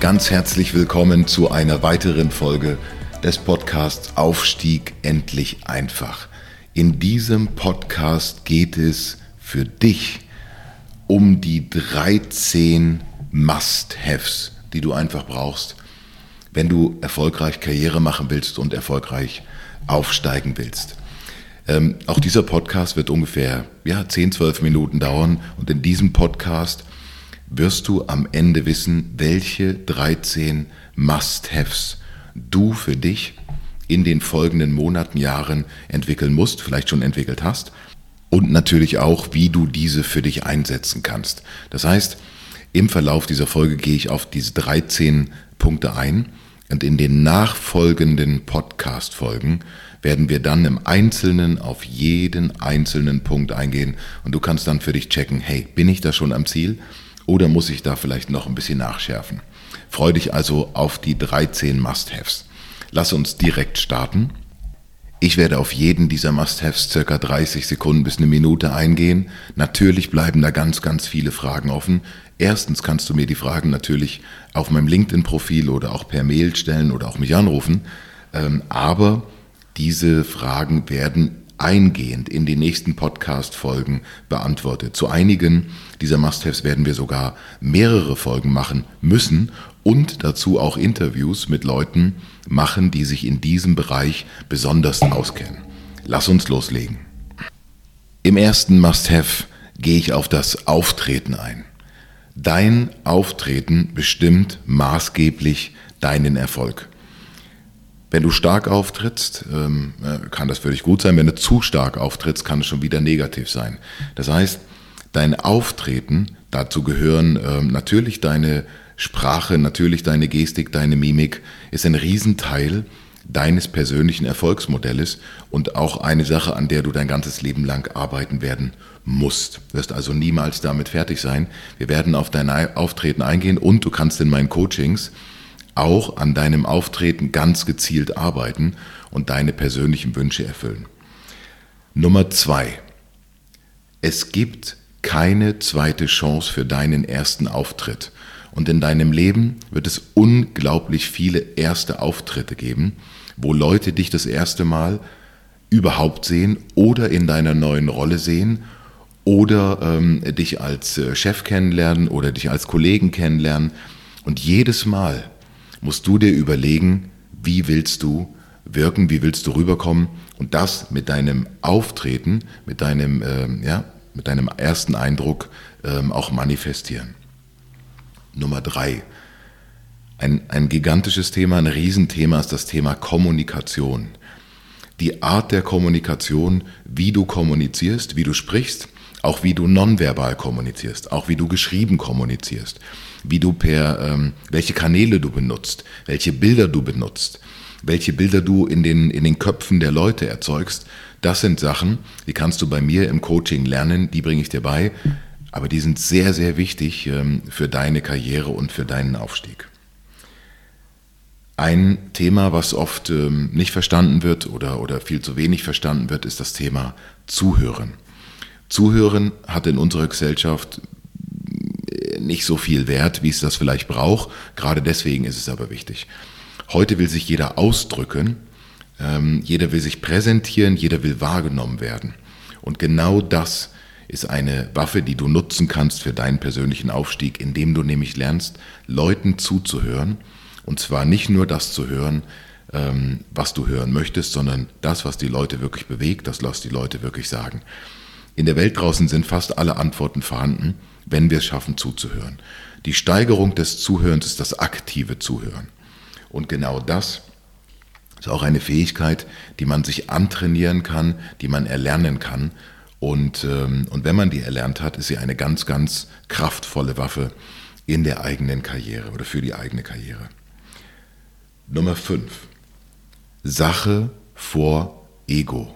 Ganz herzlich willkommen zu einer weiteren Folge des Podcasts Aufstieg endlich einfach. In diesem Podcast geht es für dich um die 13 Must-Haves, die du einfach brauchst, wenn du erfolgreich Karriere machen willst und erfolgreich aufsteigen willst. Ähm, auch dieser Podcast wird ungefähr ja, 10, 12 Minuten dauern und in diesem Podcast wirst du am Ende wissen, welche 13 Must-Haves du für dich in den folgenden Monaten, Jahren entwickeln musst, vielleicht schon entwickelt hast und natürlich auch, wie du diese für dich einsetzen kannst. Das heißt, im Verlauf dieser Folge gehe ich auf diese 13 Punkte ein und in den nachfolgenden Podcast-Folgen werden wir dann im Einzelnen auf jeden einzelnen Punkt eingehen und du kannst dann für dich checken, hey, bin ich da schon am Ziel? Oder muss ich da vielleicht noch ein bisschen nachschärfen? Freu dich also auf die 13 Must-Haves. Lass uns direkt starten. Ich werde auf jeden dieser Must-Haves circa 30 Sekunden bis eine Minute eingehen. Natürlich bleiben da ganz, ganz viele Fragen offen. Erstens kannst du mir die Fragen natürlich auf meinem LinkedIn-Profil oder auch per Mail stellen oder auch mich anrufen. Ähm, aber diese Fragen werden eingehend in den nächsten Podcast-Folgen beantwortet. Zu einigen dieser Must-Haves werden wir sogar mehrere Folgen machen müssen und dazu auch Interviews mit Leuten machen, die sich in diesem Bereich besonders auskennen. Lass uns loslegen. Im ersten Must-Have gehe ich auf das Auftreten ein. Dein Auftreten bestimmt maßgeblich deinen Erfolg. Wenn du stark auftrittst, ähm, äh, kann das für dich gut sein. Wenn du zu stark auftrittst, kann es schon wieder negativ sein. Das heißt, dein Auftreten, dazu gehören ähm, natürlich deine Sprache, natürlich deine Gestik, deine Mimik, ist ein Riesenteil deines persönlichen Erfolgsmodells und auch eine Sache, an der du dein ganzes Leben lang arbeiten werden musst. Du wirst also niemals damit fertig sein. Wir werden auf dein Auftreten eingehen und du kannst in meinen Coachings auch an deinem Auftreten ganz gezielt arbeiten und deine persönlichen Wünsche erfüllen. Nummer zwei. Es gibt keine zweite Chance für deinen ersten Auftritt. Und in deinem Leben wird es unglaublich viele erste Auftritte geben, wo Leute dich das erste Mal überhaupt sehen oder in deiner neuen Rolle sehen oder ähm, dich als äh, Chef kennenlernen oder dich als Kollegen kennenlernen. Und jedes Mal musst du dir überlegen, wie willst du wirken, wie willst du rüberkommen und das mit deinem Auftreten, mit deinem, ähm, ja, mit deinem ersten Eindruck ähm, auch manifestieren. Nummer drei. Ein, ein gigantisches Thema, ein Riesenthema ist das Thema Kommunikation. Die Art der Kommunikation, wie du kommunizierst, wie du sprichst, auch wie du nonverbal kommunizierst, auch wie du geschrieben kommunizierst, wie du per, ähm, welche Kanäle du benutzt, welche Bilder du benutzt, welche Bilder du in den, in den Köpfen der Leute erzeugst. Das sind Sachen, die kannst du bei mir im Coaching lernen, die bringe ich dir bei, aber die sind sehr, sehr wichtig ähm, für deine Karriere und für deinen Aufstieg. Ein Thema, was oft ähm, nicht verstanden wird oder, oder viel zu wenig verstanden wird, ist das Thema Zuhören. Zuhören hat in unserer Gesellschaft nicht so viel Wert, wie es das vielleicht braucht. Gerade deswegen ist es aber wichtig. Heute will sich jeder ausdrücken, ähm, jeder will sich präsentieren, jeder will wahrgenommen werden. Und genau das ist eine Waffe, die du nutzen kannst für deinen persönlichen Aufstieg, indem du nämlich lernst, Leuten zuzuhören. Und zwar nicht nur das zu hören, ähm, was du hören möchtest, sondern das, was die Leute wirklich bewegt, das, was die Leute wirklich sagen. In der Welt draußen sind fast alle Antworten vorhanden, wenn wir es schaffen zuzuhören. Die Steigerung des Zuhörens ist das aktive Zuhören. Und genau das ist auch eine Fähigkeit, die man sich antrainieren kann, die man erlernen kann. Und, ähm, und wenn man die erlernt hat, ist sie eine ganz, ganz kraftvolle Waffe in der eigenen Karriere oder für die eigene Karriere. Nummer 5. Sache vor Ego.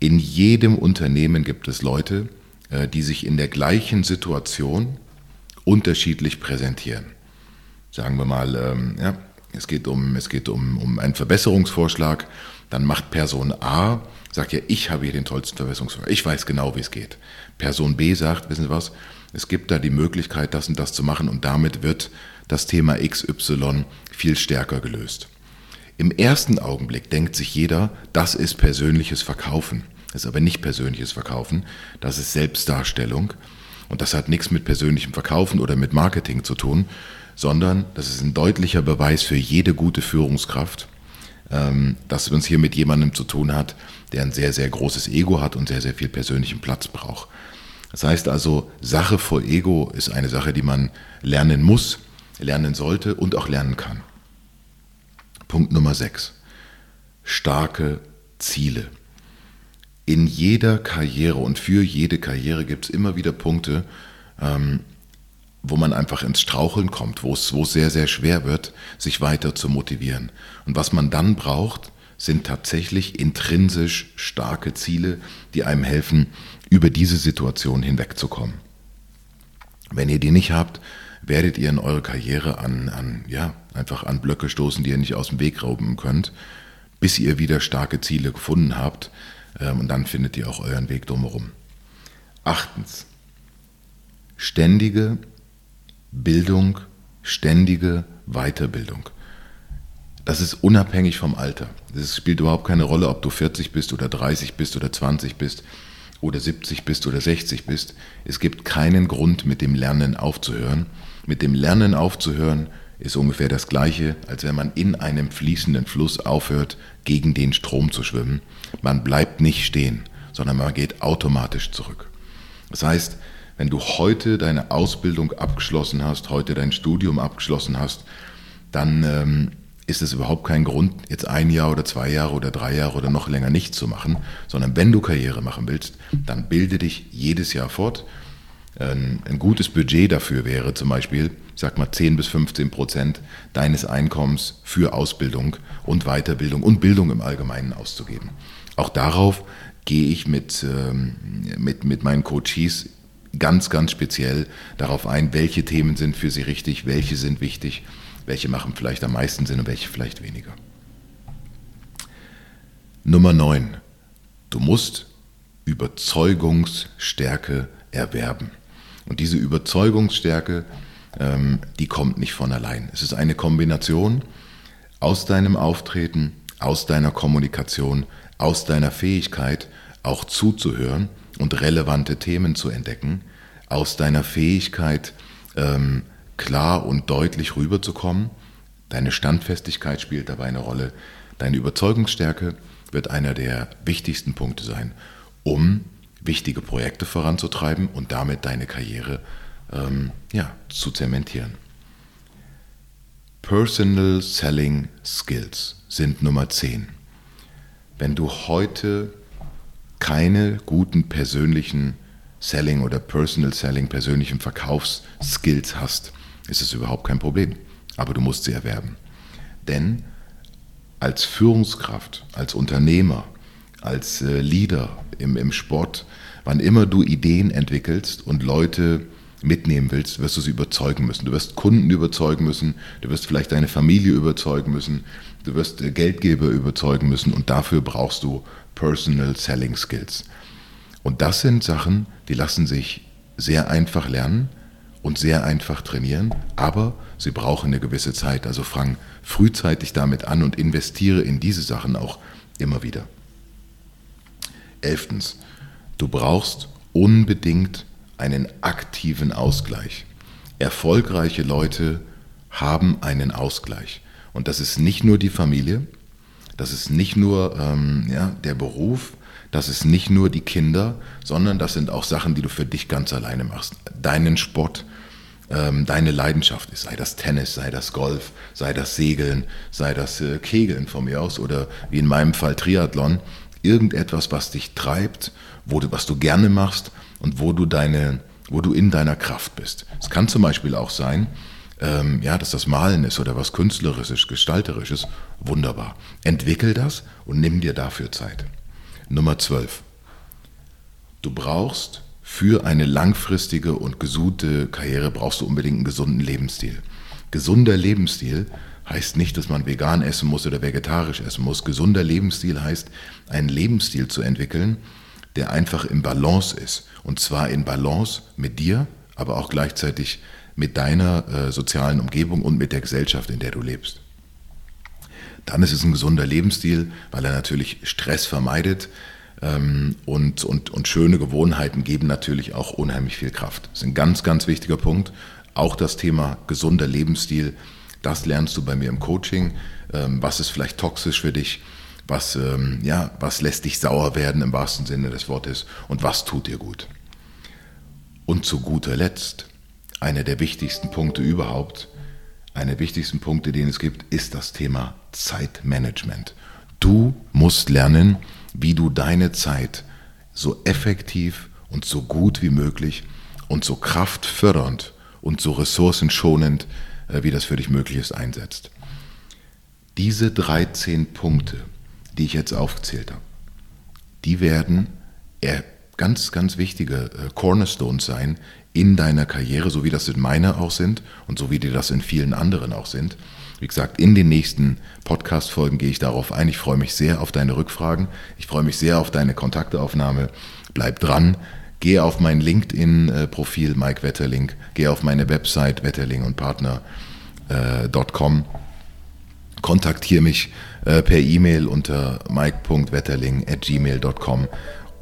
In jedem Unternehmen gibt es Leute, äh, die sich in der gleichen Situation unterschiedlich präsentieren. Sagen wir mal, ähm, ja, es geht, um, es geht um, um einen Verbesserungsvorschlag, dann macht Person A, sagt ja, ich habe hier den tollsten Verbesserungsvorschlag, ich weiß genau, wie es geht. Person B sagt, wissen Sie was, es gibt da die Möglichkeit, das und das zu machen und damit wird das Thema XY viel stärker gelöst. Im ersten Augenblick denkt sich jeder, das ist persönliches Verkaufen. Das ist aber nicht persönliches Verkaufen, das ist Selbstdarstellung. Und das hat nichts mit persönlichem Verkaufen oder mit Marketing zu tun, sondern das ist ein deutlicher Beweis für jede gute Führungskraft, ähm, dass man es hier mit jemandem zu tun hat, der ein sehr, sehr großes Ego hat und sehr, sehr viel persönlichen Platz braucht. Das heißt also, Sache vor Ego ist eine Sache, die man lernen muss, lernen sollte und auch lernen kann. Punkt Nummer 6. Starke Ziele. In jeder Karriere und für jede Karriere gibt es immer wieder Punkte, ähm, wo man einfach ins Straucheln kommt, wo es, sehr, sehr schwer wird, sich weiter zu motivieren. Und was man dann braucht, sind tatsächlich intrinsisch starke Ziele, die einem helfen, über diese Situation hinwegzukommen. Wenn ihr die nicht habt, werdet ihr in eurer Karriere an, an, ja, einfach an Blöcke stoßen, die ihr nicht aus dem Weg rauben könnt, bis ihr wieder starke Ziele gefunden habt. Ähm, und dann findet ihr auch euren Weg drumherum. Achtens. Ständige Bildung, ständige Weiterbildung. Das ist unabhängig vom Alter. Es spielt überhaupt keine Rolle, ob du 40 bist oder 30 bist oder 20 bist oder 70 bist oder 60 bist. Es gibt keinen Grund, mit dem Lernen aufzuhören. Mit dem Lernen aufzuhören ist ungefähr das gleiche, als wenn man in einem fließenden Fluss aufhört, gegen den Strom zu schwimmen. Man bleibt nicht stehen, sondern man geht automatisch zurück. Das heißt, wenn du heute deine Ausbildung abgeschlossen hast, heute dein Studium abgeschlossen hast, dann ähm, ist es überhaupt kein Grund, jetzt ein Jahr oder zwei Jahre oder drei Jahre oder noch länger nichts zu machen, sondern wenn du Karriere machen willst, dann bilde dich jedes Jahr fort. Ein, ein gutes Budget dafür wäre zum Beispiel, ich sag mal 10 bis 15 Prozent deines Einkommens für Ausbildung und Weiterbildung und Bildung im Allgemeinen auszugeben. Auch darauf gehe ich mit, ähm, mit, mit meinen Coaches ganz, ganz speziell darauf ein, welche Themen sind für Sie richtig, welche sind wichtig, welche machen vielleicht am meisten Sinn und welche vielleicht weniger. Nummer 9. Du musst Überzeugungsstärke erwerben. Und diese Überzeugungsstärke, ähm, die kommt nicht von allein. Es ist eine Kombination aus deinem Auftreten, aus deiner Kommunikation, aus deiner Fähigkeit, auch zuzuhören und relevante Themen zu entdecken, aus deiner Fähigkeit ähm, klar und deutlich rüberzukommen. Deine Standfestigkeit spielt dabei eine Rolle. Deine Überzeugungsstärke wird einer der wichtigsten Punkte sein, um wichtige Projekte voranzutreiben und damit deine Karriere ähm, ja, zu zementieren. Personal Selling Skills sind Nummer 10. Wenn du heute keine guten persönlichen Selling oder Personal Selling, persönlichen Verkaufsskills hast, ist es überhaupt kein Problem. Aber du musst sie erwerben. Denn als Führungskraft, als Unternehmer, als äh, Leader im, im Sport, wann immer du Ideen entwickelst und Leute mitnehmen willst, wirst du sie überzeugen müssen. Du wirst Kunden überzeugen müssen, du wirst vielleicht deine Familie überzeugen müssen, du wirst äh, Geldgeber überzeugen müssen und dafür brauchst du Personal Selling Skills. Und das sind Sachen, die lassen sich sehr einfach lernen und sehr einfach trainieren, aber sie brauchen eine gewisse Zeit. Also fang frühzeitig damit an und investiere in diese Sachen auch immer wieder. Elftens, du brauchst unbedingt einen aktiven Ausgleich. Erfolgreiche Leute haben einen Ausgleich. Und das ist nicht nur die Familie, das ist nicht nur ähm, ja, der Beruf, das ist nicht nur die Kinder, sondern das sind auch Sachen, die du für dich ganz alleine machst. Deinen Sport, ähm, deine Leidenschaft ist, sei das Tennis, sei das Golf, sei das Segeln, sei das äh, Kegeln von mir aus oder wie in meinem Fall Triathlon. Irgendetwas, was dich treibt, wo du, was du gerne machst und wo du deine wo du in deiner Kraft bist. Es kann zum Beispiel auch sein, ähm, ja, dass das Malen ist oder was Künstlerisches, Gestalterisches. Wunderbar. Entwickel das und nimm dir dafür Zeit. Nummer 12. Du brauchst für eine langfristige und gesunde Karriere brauchst du unbedingt einen gesunden Lebensstil. Gesunder Lebensstil heißt nicht, dass man vegan essen muss oder vegetarisch essen muss. Gesunder Lebensstil heißt, einen Lebensstil zu entwickeln, der einfach im Balance ist. Und zwar in Balance mit dir, aber auch gleichzeitig mit deiner äh, sozialen Umgebung und mit der Gesellschaft, in der du lebst. Dann ist es ein gesunder Lebensstil, weil er natürlich Stress vermeidet ähm, und, und, und schöne Gewohnheiten geben natürlich auch unheimlich viel Kraft. Das ist ein ganz, ganz wichtiger Punkt. Auch das Thema gesunder Lebensstil, das lernst du bei mir im Coaching. Ähm, was ist vielleicht toxisch für dich? Was, ähm, ja, was lässt dich sauer werden im wahrsten Sinne des Wortes? Und was tut dir gut? Und zu guter Letzt, einer der wichtigsten Punkte überhaupt, einer der wichtigsten Punkte, den es gibt, ist das Thema Zeitmanagement. Du musst lernen, wie du deine Zeit so effektiv und so gut wie möglich und so kraftfördernd und so ressourcenschonend, wie das für dich möglich ist, einsetzt. Diese 13 Punkte, die ich jetzt aufgezählt habe, die werden ganz, ganz wichtige äh, Cornerstones sein in deiner Karriere, so wie das in meiner auch sind und so wie die das in vielen anderen auch sind. Wie gesagt, in den nächsten Podcast-Folgen gehe ich darauf ein. Ich freue mich sehr auf deine Rückfragen. Ich freue mich sehr auf deine Kontakteaufnahme. Bleib dran. Gehe auf mein LinkedIn-Profil Mike Wetterling. Gehe auf meine Website wetterling und Partner.com. Äh, Kontaktiere mich äh, per E-Mail unter mike.wetterling.gmail.com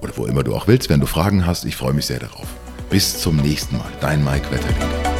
oder wo immer du auch willst, wenn du Fragen hast. Ich freue mich sehr darauf. Bis zum nächsten Mal. Dein Mike Wetterling.